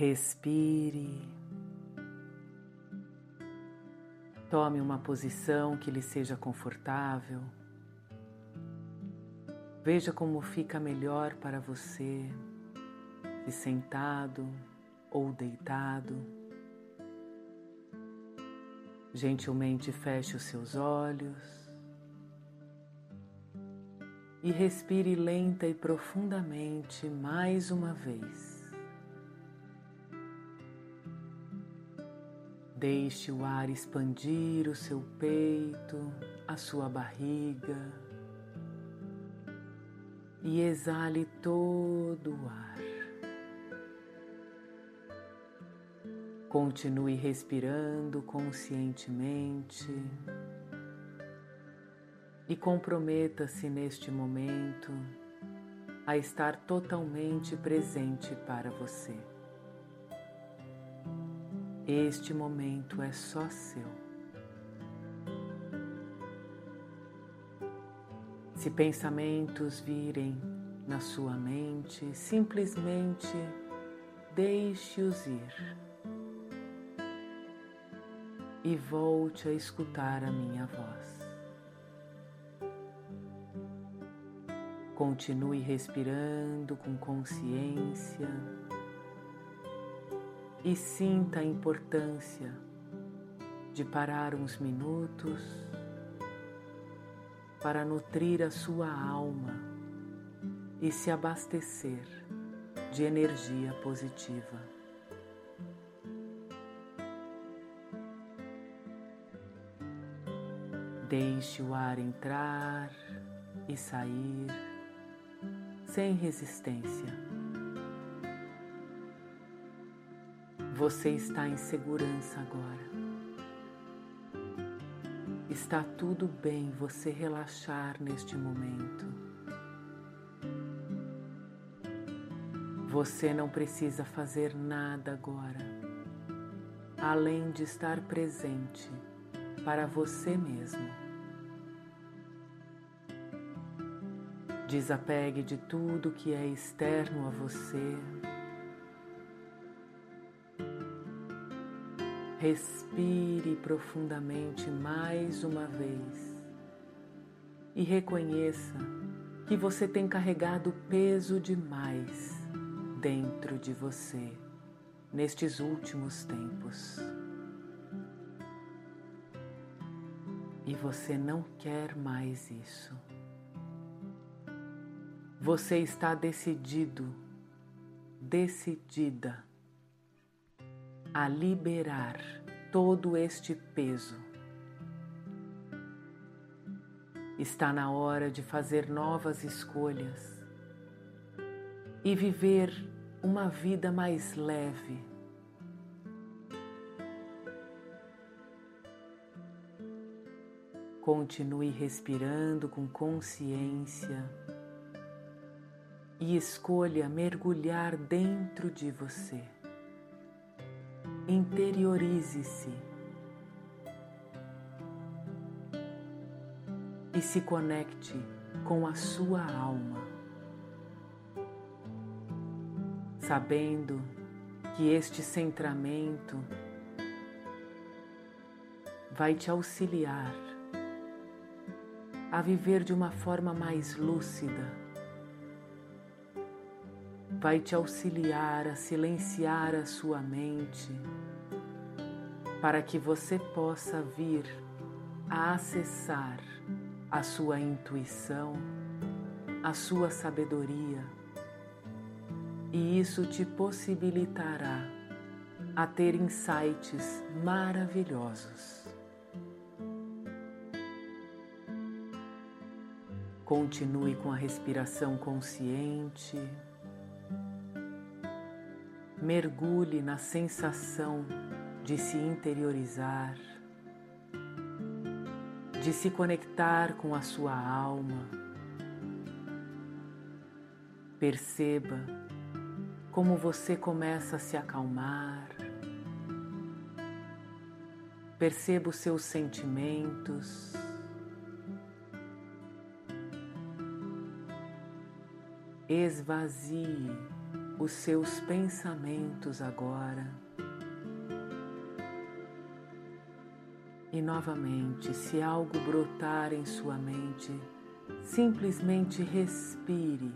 Respire. Tome uma posição que lhe seja confortável. Veja como fica melhor para você, se sentado ou deitado. Gentilmente feche os seus olhos e respire lenta e profundamente mais uma vez. Deixe o ar expandir o seu peito, a sua barriga e exale todo o ar. Continue respirando conscientemente e comprometa-se neste momento a estar totalmente presente para você. Este momento é só seu. Se pensamentos virem na sua mente, simplesmente deixe-os ir e volte a escutar a minha voz. Continue respirando com consciência e sinta a importância de parar uns minutos para nutrir a sua alma e se abastecer de energia positiva. Deixe o ar entrar e sair sem resistência. Você está em segurança agora. Está tudo bem você relaxar neste momento. Você não precisa fazer nada agora, além de estar presente para você mesmo. Desapegue de tudo que é externo a você Respire profundamente mais uma vez e reconheça que você tem carregado peso demais dentro de você nestes últimos tempos. E você não quer mais isso. Você está decidido, decidida a liberar todo este peso. Está na hora de fazer novas escolhas e viver uma vida mais leve. Continue respirando com consciência e escolha mergulhar dentro de você interiorize-se e se conecte com a sua alma, sabendo que este centramento vai te auxiliar a viver de uma forma mais lúcida vai te auxiliar a silenciar a sua mente para que você possa vir a acessar a sua intuição, a sua sabedoria, e isso te possibilitará a ter insights maravilhosos. Continue com a respiração consciente mergulhe na sensação de se interiorizar, de se conectar com a sua alma. Perceba como você começa a se acalmar. Perceba os seus sentimentos. Esvazie os seus pensamentos agora. E novamente, se algo brotar em sua mente, simplesmente respire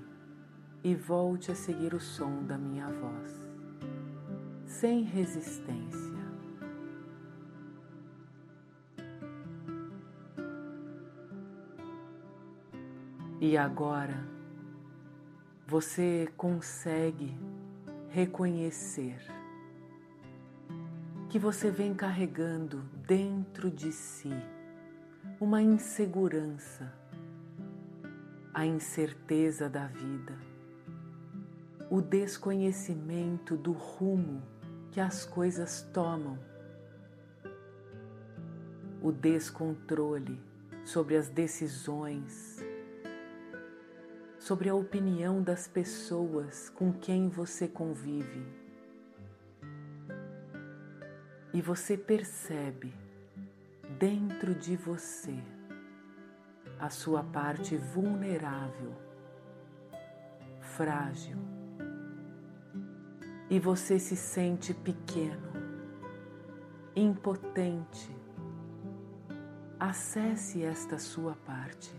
e volte a seguir o som da minha voz, sem resistência. E agora você consegue reconhecer que você vem carregando dentro de si uma insegurança, a incerteza da vida, o desconhecimento do rumo que as coisas tomam, o descontrole sobre as decisões, sobre a opinião das pessoas com quem você convive. E você percebe dentro de você a sua parte vulnerável, frágil, e você se sente pequeno, impotente. Acesse esta sua parte.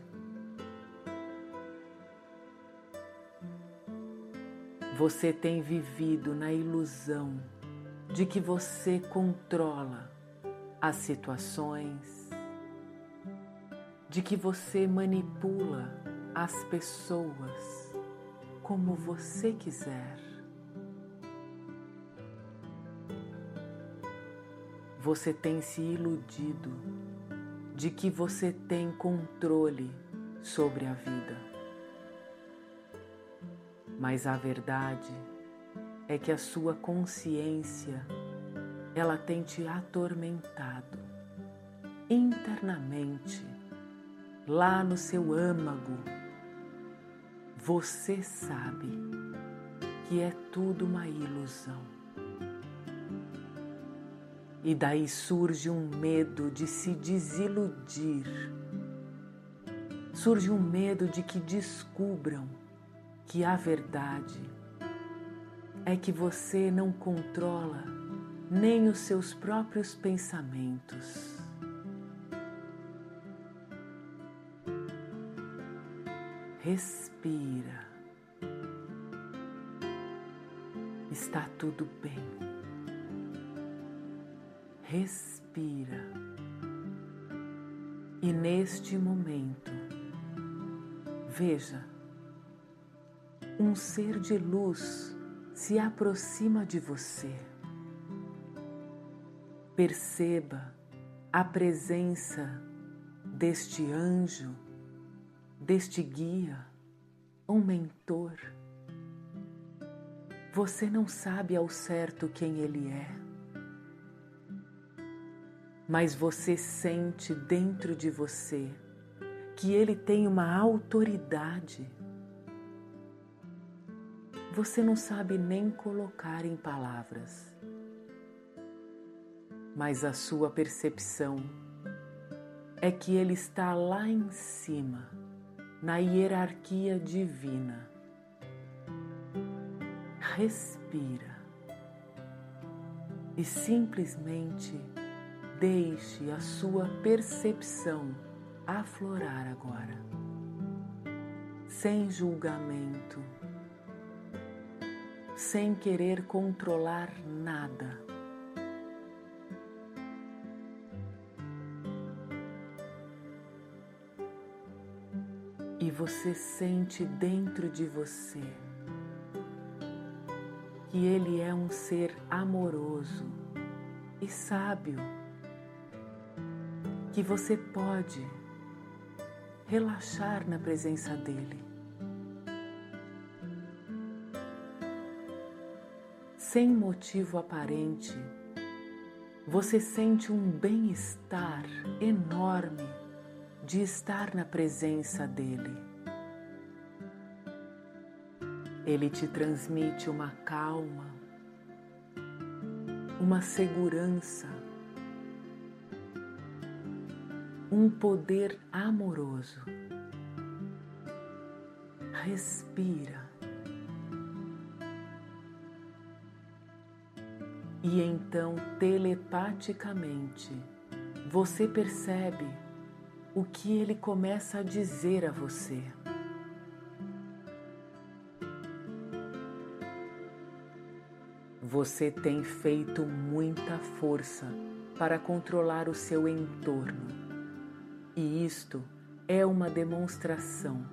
Você tem vivido na ilusão de que você controla as situações, de que você manipula as pessoas como você quiser. Você tem se iludido de que você tem controle sobre a vida mas a verdade é que a sua consciência ela tem te atormentado internamente, lá no seu âmago. Você sabe que é tudo uma ilusão. E daí surge um medo de se desiludir, surge um medo de que descubram que a verdade é que você não controla nem os seus próprios pensamentos. Respira. Está tudo bem. Respira. E neste momento, veja um ser de luz se aproxima de você. Perceba a presença deste anjo, deste guia, um mentor. Você não sabe ao certo quem ele é, mas você sente dentro de você que ele tem uma autoridade você não sabe nem colocar em palavras, mas a sua percepção é que Ele está lá em cima, na hierarquia divina. Respira e simplesmente deixe a sua percepção aflorar agora, sem julgamento sem querer controlar nada. E você sente dentro de você que Ele é um ser amoroso e sábio, que você pode relaxar na presença dEle. Sem motivo aparente, você sente um bem-estar enorme de estar na presença dele. Ele te transmite uma calma, uma segurança, um poder amoroso. Respira E então, telepaticamente, você percebe o que ele começa a dizer a você. Você tem feito muita força para controlar o seu entorno, e isto é uma demonstração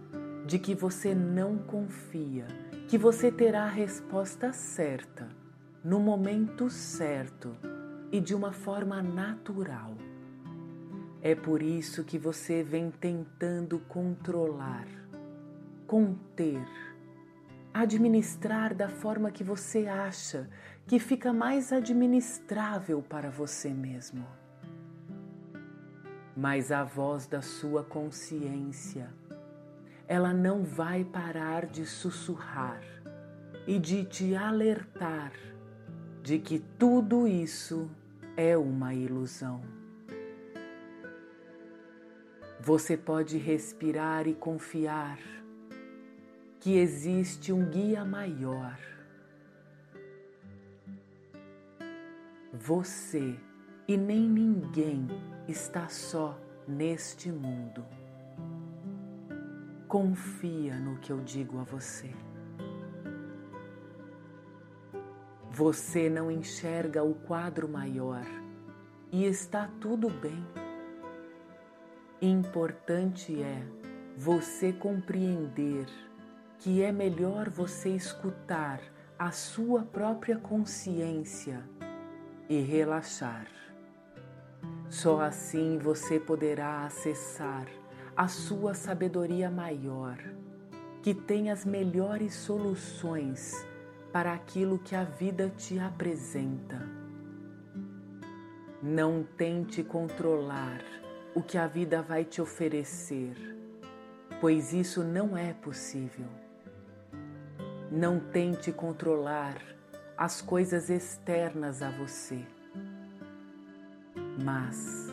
de que você não confia que você terá a resposta certa, no momento certo e de uma forma natural. É por isso que você vem tentando controlar, conter, administrar da forma que você acha que fica mais administrável para você mesmo. Mas a voz da sua consciência, ela não vai parar de sussurrar e de te alertar de que tudo isso é uma ilusão. Você pode respirar e confiar que existe um guia maior. Você e nem ninguém está só neste mundo. Confia no que eu digo a você. Você não enxerga o quadro maior e está tudo bem. Importante é você compreender que é melhor você escutar a sua própria consciência e relaxar. Só assim você poderá acessar a sua sabedoria maior, que tem as melhores soluções para aquilo que a vida te apresenta. Não tente controlar o que a vida vai te oferecer, pois isso não é possível. Não tente controlar as coisas externas a você, mas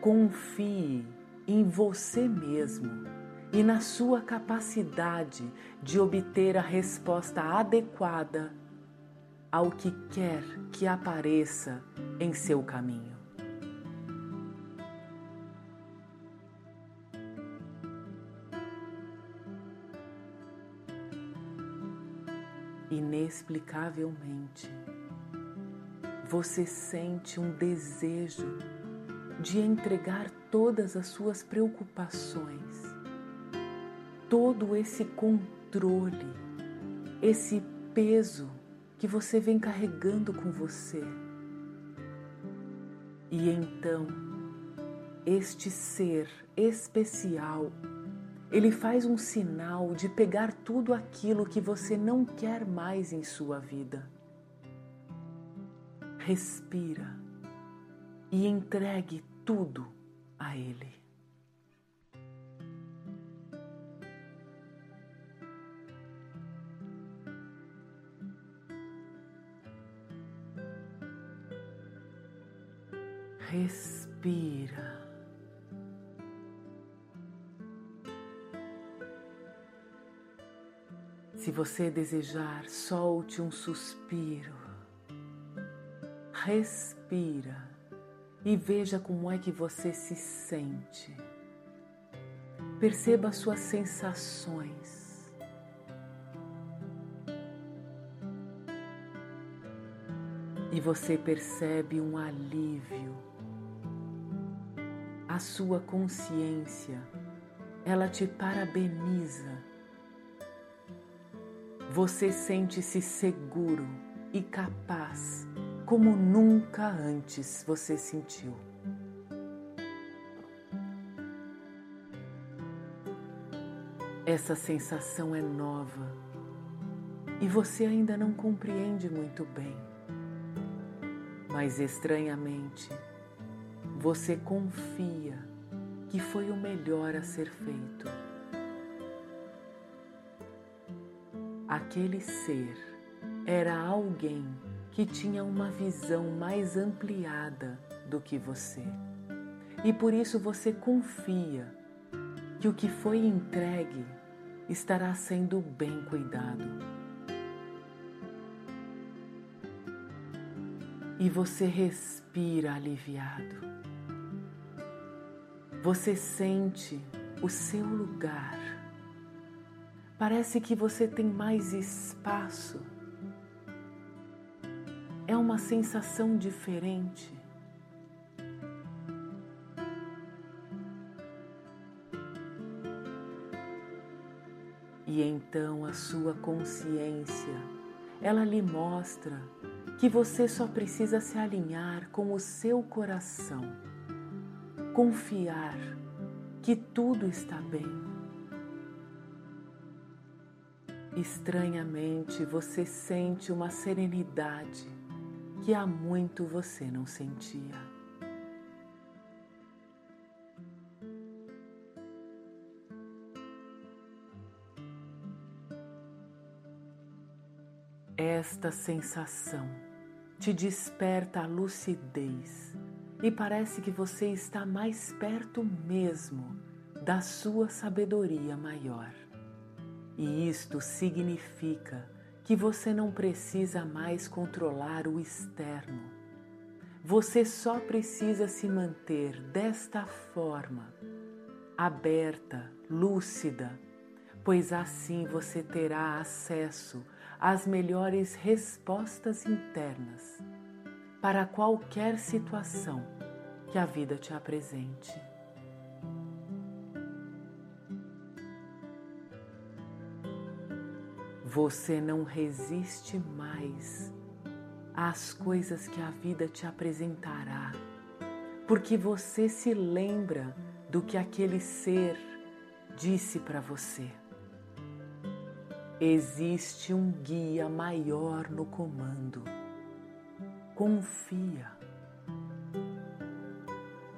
confie em você mesmo e na sua capacidade de obter a resposta adequada ao que quer que apareça em seu caminho. inexplicavelmente, você sente um desejo de entregar todas as suas preocupações, todo esse controle, esse peso que você vem carregando com você. E então, este ser especial ele faz um sinal de pegar tudo aquilo que você não quer mais em sua vida. Respira e entregue tudo a Ele. Respira. Se você desejar, solte um suspiro. Respira e veja como é que você se sente. Perceba as suas sensações. E você percebe um alívio. A sua consciência, ela te parabeniza. Você sente-se seguro e capaz como nunca antes você sentiu. Essa sensação é nova e você ainda não compreende muito bem, mas estranhamente você confia que foi o melhor a ser feito. Aquele ser era alguém que tinha uma visão mais ampliada do que você. E por isso você confia que o que foi entregue estará sendo bem cuidado. e você respira aliviado. Você sente o seu lugar. Parece que você tem mais espaço. É uma sensação diferente. E então a sua consciência, ela lhe mostra que você só precisa se alinhar com o seu coração, confiar que tudo está bem. Estranhamente você sente uma serenidade que há muito você não sentia. Esta sensação te desperta a lucidez e parece que você está mais perto mesmo da sua sabedoria maior. E isto significa que você não precisa mais controlar o externo. Você só precisa se manter desta forma, aberta, lúcida, pois assim você terá acesso as melhores respostas internas para qualquer situação que a vida te apresente. Você não resiste mais às coisas que a vida te apresentará, porque você se lembra do que aquele ser disse para você. Existe um guia maior no comando. Confia.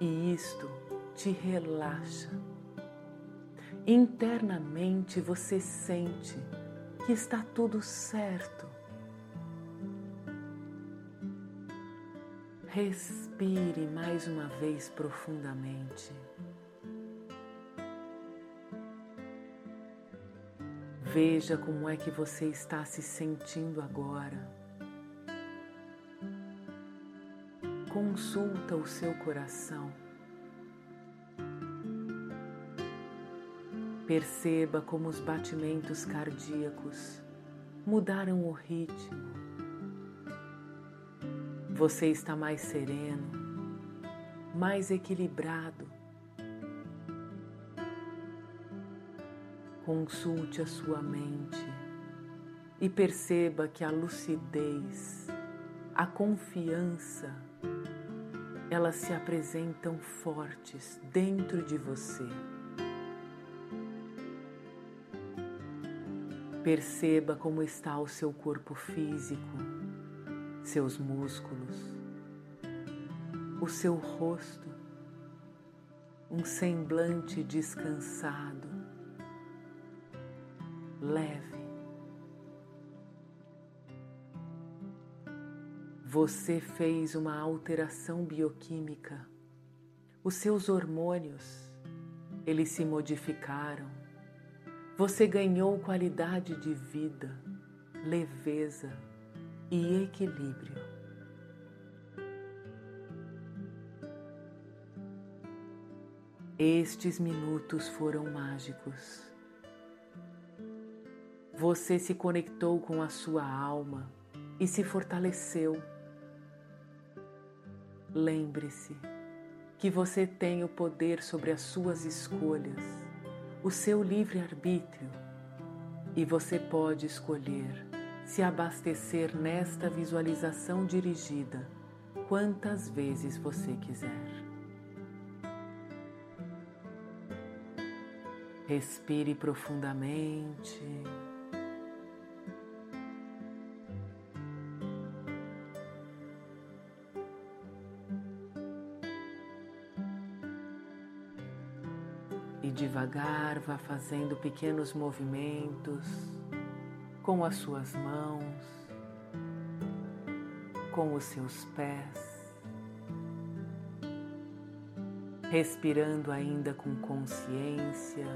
E isto te relaxa. Internamente você sente que está tudo certo. Respire mais uma vez profundamente. Veja como é que você está se sentindo agora. Consulta o seu coração. Perceba como os batimentos cardíacos mudaram o ritmo. Você está mais sereno, mais equilibrado Consulte a sua mente e perceba que a lucidez, a confiança, elas se apresentam fortes dentro de você. Perceba como está o seu corpo físico, seus músculos, o seu rosto, um semblante descansado leve. Você fez uma alteração bioquímica. Os seus hormônios, eles se modificaram. Você ganhou qualidade de vida, leveza e equilíbrio. Estes minutos foram mágicos. Você se conectou com a sua alma e se fortaleceu. Lembre-se que você tem o poder sobre as suas escolhas, o seu livre-arbítrio, e você pode escolher se abastecer nesta visualização dirigida quantas vezes você quiser. Respire profundamente. Devagar vá fazendo pequenos movimentos com as suas mãos, com os seus pés, respirando ainda com consciência.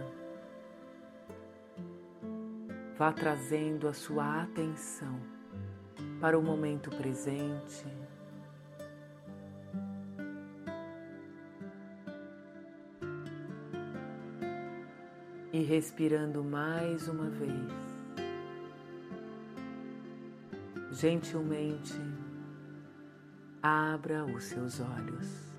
Vá trazendo a sua atenção para o momento presente, e respirando mais uma vez. Gentilmente, abra os seus olhos.